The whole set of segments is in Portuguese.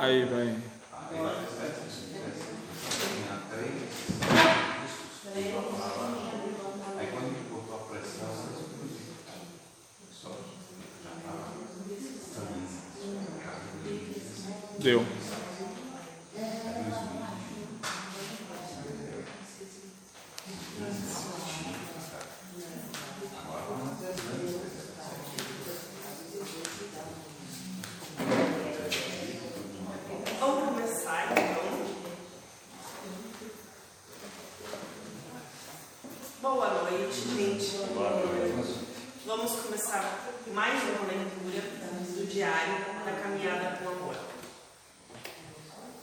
Aí vai. Deu. Vamos começar então. Boa noite, gente. Vamos começar mais uma leitura do diário da caminhada com amor.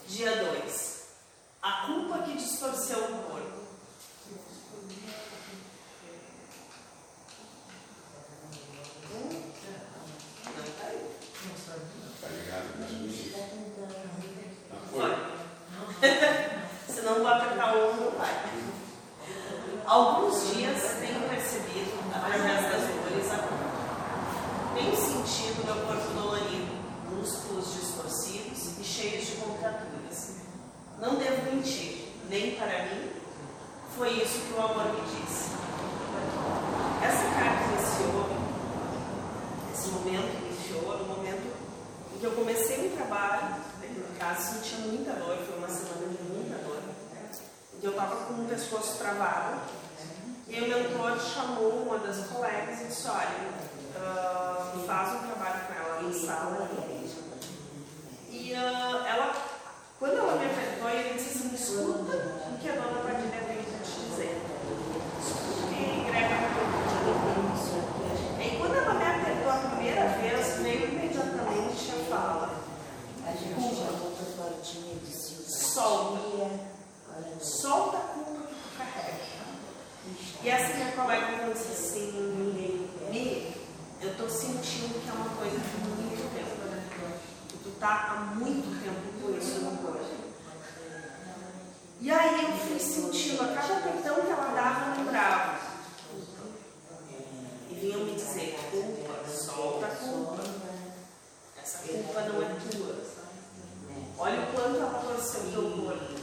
Dia 2. A culpa que distorceu o corpo. Não tá. Vai. Senão vou apertar o ombro, vai. Alguns dias tenho percebido, através das dores, a culpa. Tenho sentido meu corpo dolorido, músculos distorcidos e cheios de contraturas. Não devo mentir, nem para mim. Foi isso que o amor me disse. Essa carta iniciou, esse momento iniciou no momento em que eu comecei o trabalho, no caso sentia muita dor, foi uma semana de muita dor. Em que eu estava com o pescoço travado. E aí o mentor chamou uma das colegas e disse, olha, faz um trabalho com ela na sala. E ah, ela, quando ela me apertou, ele disse assim, escuta o que a dona Padilha tem para te dizer. Escuta o que Grega E quando ela me apertou a primeira vez, veio imediatamente a fala. Solta. Solta a culpa que tu carrega. E essa minha colega me disse assim, tô sentindo que é uma coisa de muito tempo. né? Que tu tá há muito tempo com isso no corpo. E aí eu fui sentindo, a cada apertão que ela dava, eu lembrava. E vinham me dizer, culpa, solta a culpa. Essa culpa não é tua. Olha o quanto ela torceu o teu corpo.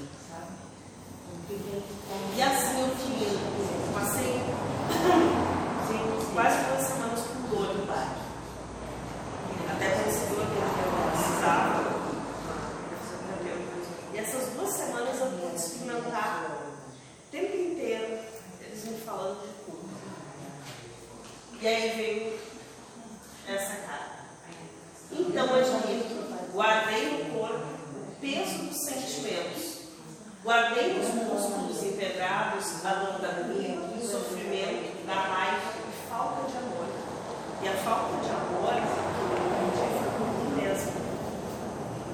E assim eu fui indo. Passei quase duas semanas com dor no bar. Até conseguiu aquilo que eu precisava. E essas duas semanas eu pude experimentar o tempo inteiro eles me falando de culpa. E aí veio essa carta. Então, admito, guardei no corpo o peso dos sentimentos. Guardei nos músculos empedrados a dor da dor, o sofrimento, da raiva e falta de amor. E a falta de amor que eu entendi foi por mim mesma.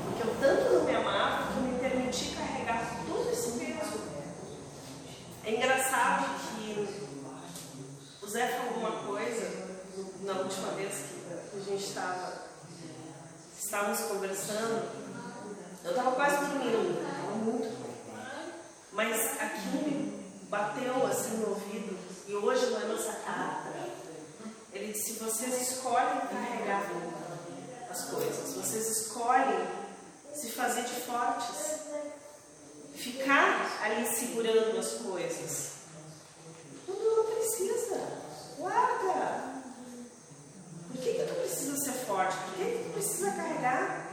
Porque eu tanto não me amava que eu me permiti carregar todo esse peso. É engraçado que o Zé falou uma coisa na última vez que a gente estava estávamos conversando. Eu estava quase dormindo, estava muito ruim. Mas aquilo me bateu assim no ouvido. E hoje, lendo essa carta, ele disse: vocês escolhem as coisas, vocês escolhem se fazer de fortes, ficar ali segurando as coisas. Tudo não precisa. Guarda. Por que, que tu precisa ser forte? Por que, que tu precisa carregar?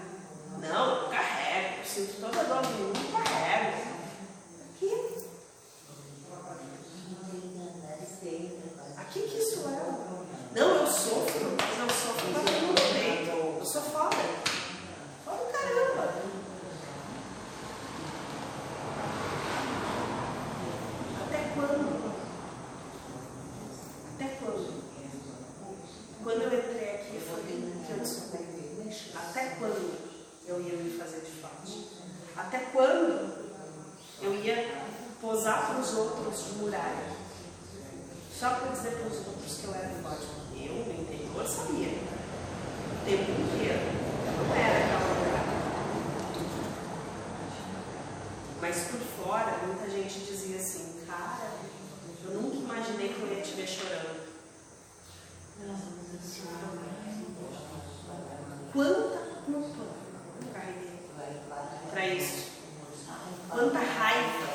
Não, carrego. Sinto toda dor do mundo, carrego. Aqui. Aqui que isso é? Não, eu sofro, mas eu sofro para todo mundo peito. Eu sou foda. Foda caramba. Até quando? Até quando? Quando eu entrei aqui, foi que eu descobri. Até quando eu ia me fazer de forte? Até quando eu ia posar para os outros de muralha? Só para dizer para os outros que eu era forte. Eu, no interior, sabia. O tempo inteiro. Eu não era aquela muralha. Mas por fora, muita gente dizia assim, cara, eu nunca imaginei que eu ia te ver chorando. Quanta culpa eu carreguei para isso. Quanta raiva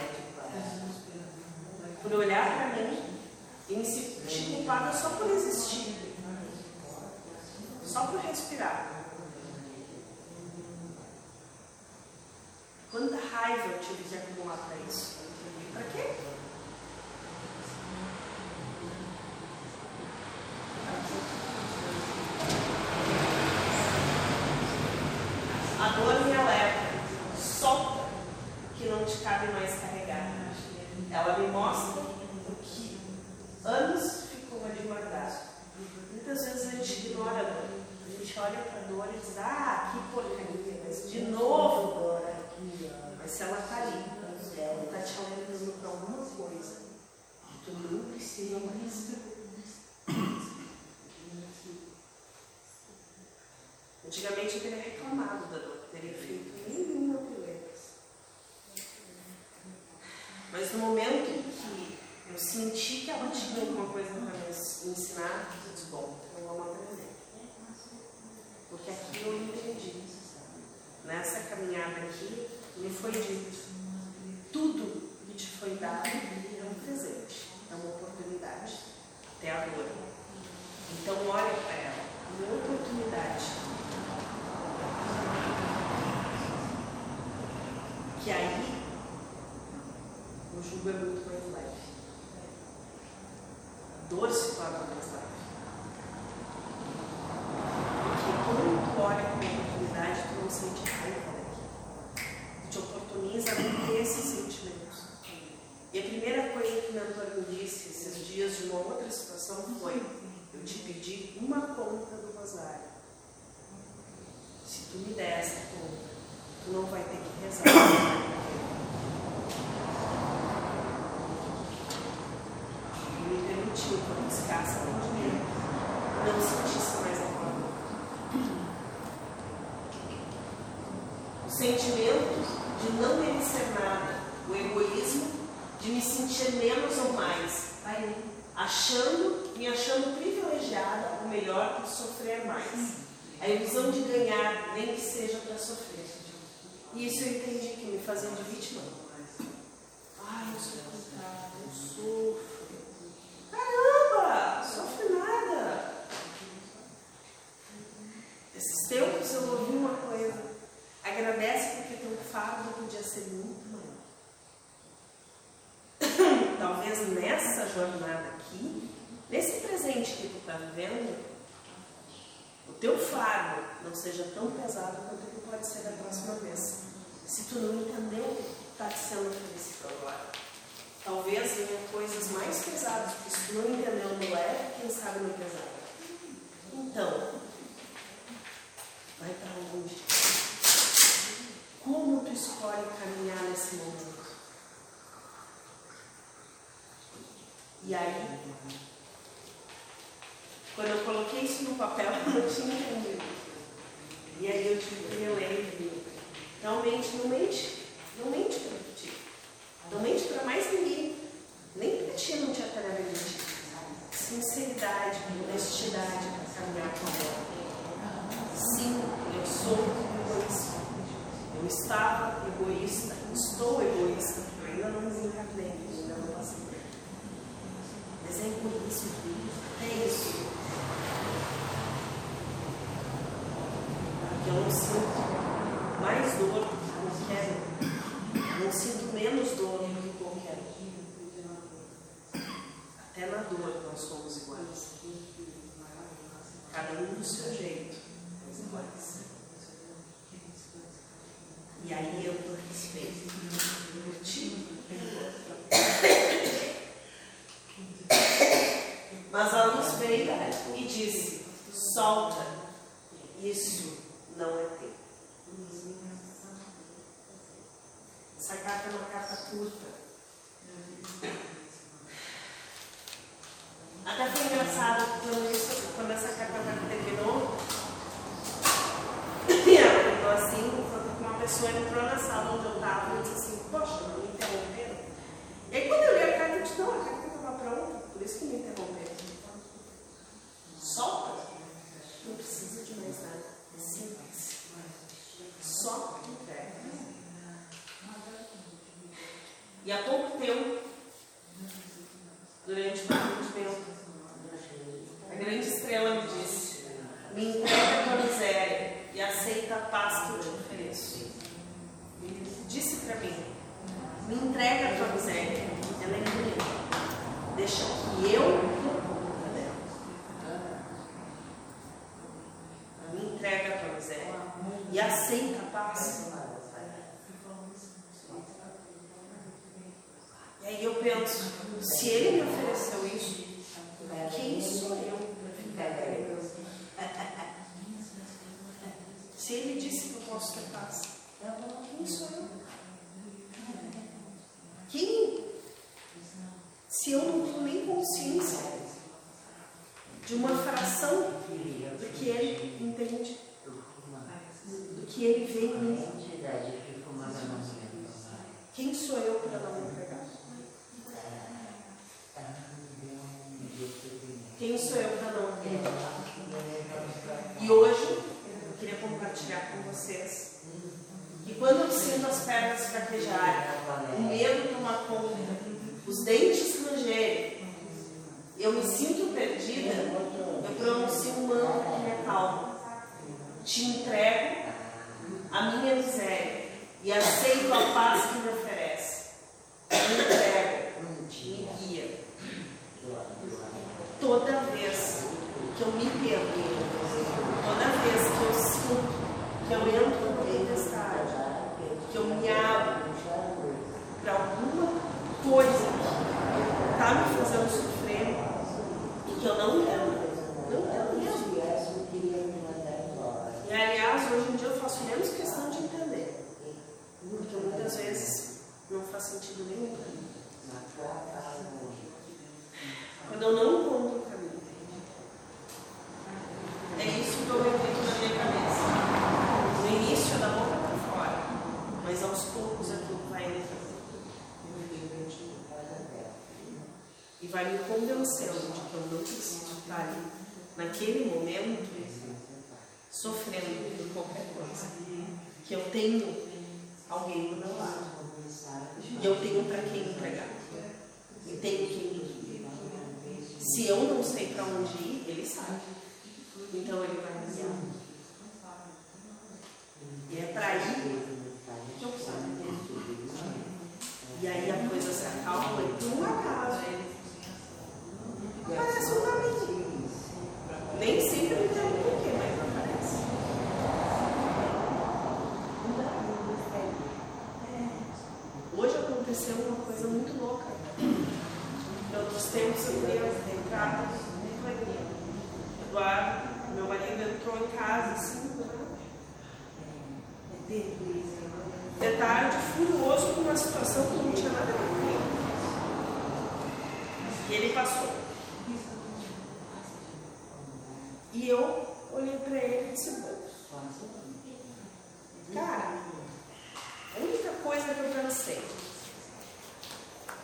por olhar para mim e me sentir culpada só por existir. Só por respirar. Quanta raiva eu tive que acumular para isso? Para quê? A dor me alerta, solta que não te cabe mais carregar. Ela me mostra o que anos ficou ali guardado. Muitas vezes a gente ignora a dor. A gente olha para a dor e diz, ah, que porcaria, mas de novo dor aqui. Mas se ela está ali, ela está te alertando para alguma coisa, tu não precisa mais. Antigamente eu teria reclamado da dor, teria feito nenhuma piletas. Mas no momento em que eu senti que ela tinha alguma coisa para me ensinar, eu disse, bom, então vamos aprender. Porque aqui eu entendi. Nessa caminhada aqui, me foi dito, tudo que te foi dado é um presente, é uma oportunidade, até a dor. Então olha para ela, uma oportunidade que aí o jugo é muito mais leve. A dor se torna mais leve. Porque quando tu olha com oportunidade, tu não sente raiva daqui. Tu te oportuniza a não ter esses sentimentos. E a primeira coisa que o mentor me disse esses dias de uma outra situação foi: eu te pedi uma conta do rosário. Se tu me der essa conta, não vai ter que rezar. Me permitiu que eu buscasse o dinheiro, não sentisse mais a dor. O sentimento de não merecer nada, o egoísmo de me sentir menos ou mais, achando, me achando privilegiada ou melhor por sofrer mais. A ilusão de ganhar, nem que seja para sofrer. E isso eu entendi que me fazia de vítima. Ai, eu sou coitada, eu sofro. Caramba, sofre nada. Esses tempos eu ouvi uma coisa. Agradece porque teu fardo podia ser muito maior. Talvez nessa jornada aqui, nesse presente que tu está vivendo, o teu fardo não seja tão pesado quanto ele pode ser da próxima vez. Se tu não entendeu o está te sendo oferecido agora. Talvez venha coisas mais pesadas, porque se tu não entendeu no leve, quem sabe no pesado. Então, vai para onde? Como tu escolhe caminhar nesse momento? E aí, quando eu coloquei isso no papel, eu não tinha entendido. E aí eu tive que reler o livro. Realmente, não mente. Não mente para ti. Não mente para mais ninguém. Nem para ti não te atreve a mentir. Sinceridade, honestidade para caminhar com ela. Sim, eu sou egoísta. Eu estava egoísta, estou egoísta, porque eu ainda não desencarnei, ainda não passei. Mas é egoísmo, é isso. Porque eu não sinto mais dor do que qualquer um. Não sinto menos dor do que qualquer um. Até na dor nós somos iguais. Cada um do seu jeito, mas iguais. E aí eu por pessoa entrou na sala onde eu estava e eu disse assim, poxa, não me interromperam. E aí quando eu li a carta, eu disse, não, a carta estava pronta, por isso que me interromperam. Solta, não precisa de mais nada. É simples. Só entrega. E há pouco tempo, durante uma entrega a tua miséria, ela é minha. Deixa que eu me entrega a tua miséria e aceita a paz. E aí eu penso, se ele me ofereceu isso, quem sou eu para ficar com Se ele disse que eu posso ter paz, quem sou eu? Quem? Se eu não tenho nem consciência de uma fração do que ele entende, do que ele vê em mim. Quem sou eu para não me entregar? Quem sou eu para não entregar? E hoje eu queria compartilhar com vocês que quando eu sinto as pernas fraquejarem, o medo tomar conta, os dentes rangerem, eu me sinto perdida, eu pronuncio um mantra que me acalma. Te entrego a minha miséria e aceito a paz que me oferece. Me entrego, me guia. Toda vez que eu me perco, toda vez que eu sinto que eu entro em tempestade, que eu me abro para alguma coisa que está me fazendo sofrer e que eu não quero, não quero mesmo. E aliás, hoje em dia eu faço menos questão de entender, porque muitas vezes não faz sentido nenhum para mim. Quando eu não encontro o caminho, é isso que eu repito na minha cabeça. No início, da boca para fora, mas aos poucos aquilo vai entrando. E vai me convencendo de que eu não preciso estar ali, naquele momento, sofrendo por qualquer coisa. Que eu tenho alguém do meu lado. E eu tenho para quem entregar. E tenho quem guia. Se eu não sei para onde ir, ele sabe. Então ele vai me guiar. E é para ir que eu saio. E aí a coisa se acalma e por um acaso. Aparece um caminho. Nem sempre eu entendo por quê, mas aparece. Hoje aconteceu uma coisa muito louca. Em outros tempos eu queria entrar no banheiro. Eduardo, meu marido, entrou em casa assim, de tarde, furioso com uma situação que não tinha nada a ver com ele. E passou. E eu olhei para ele e disse, cara, a única coisa que eu pensei,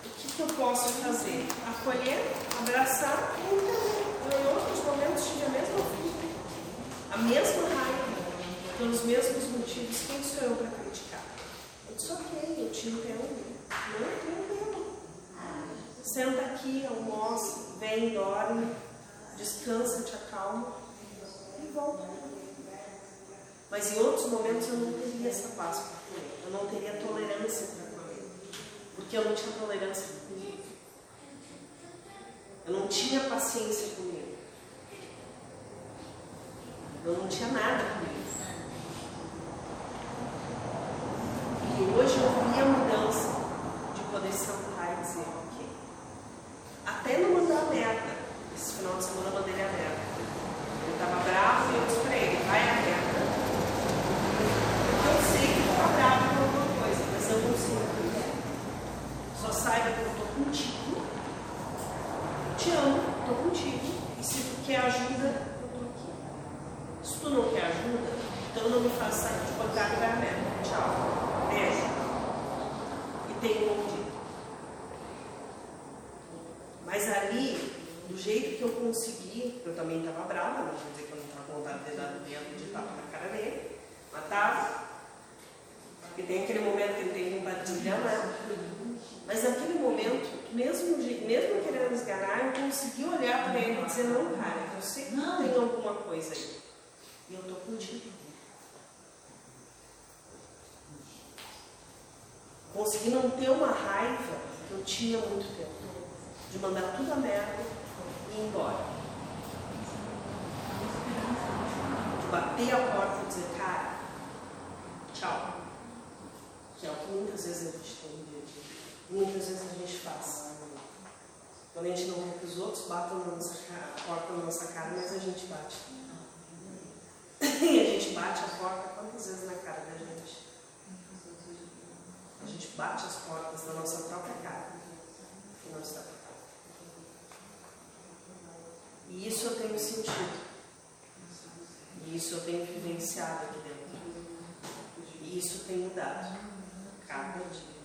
o que, que eu posso fazer? Acolher, abraçar e. Eu, em outros momentos, tive a mesma fúria, a mesma raiva, pelos mesmos motivos. Quem sou eu para criticar? Eu disse, ok, eu te entendo. Não entendo. Senta aqui, almoça, vem, dorme, descansa, te acalma e volta. Mas em outros momentos eu não teria essa paz com ele. Eu não teria tolerância para ele. Porque eu não tinha tolerância comigo. Eu não tinha paciência comigo. Eu não tinha nada comigo. E hoje eu vi a mudança de poder sentar e dizer, ok. Até não mandar a meta. Esse final de semana eu mandei ele a meta. Ele estava bravo e eu disse para ele, vai a meta. Porque eu sei que está bravo com alguma coisa, mas eu não sei o que é. Só saiba que eu estou contigo. Te amo, estou contigo. E se tu quer ajuda, eu estou aqui. Se tu não quer ajuda, então não me faça sair de pancada e vai a meta. Tchau. Beijo. E tenho um bom dia. Mas ali, do jeito que eu consegui, eu também estava brava, não vou dizer que eu não estava com vontade de dar o dedo de tapa na cara dele, mas estava. Porque tem aquele momento que ele tem de me enganar. Mas naquele momento, mesmo, mesmo querendo esganar, eu consegui olhar para ele e dizer, não, cara, eu sei que tem alguma coisa aí. E eu tô contigo. Consegui não ter uma raiva que eu tinha há muito tempo. De mandar tudo a merda e ir embora. Bater a porta e dizer, cara, tchau. Que é o que muitas vezes a gente tem no dia. Muitas vezes a gente faz. Quando a gente não quer que os outros batam na nossa cara, a porta na nossa cara, mas a gente bate. E a gente bate a porta quantas vezes na cara da gente? A gente bate as portas da nossa própria cara. E isso eu tenho sentido. E isso eu tenho vivenciado aqui dentro. E isso tem mudado. Cada dia.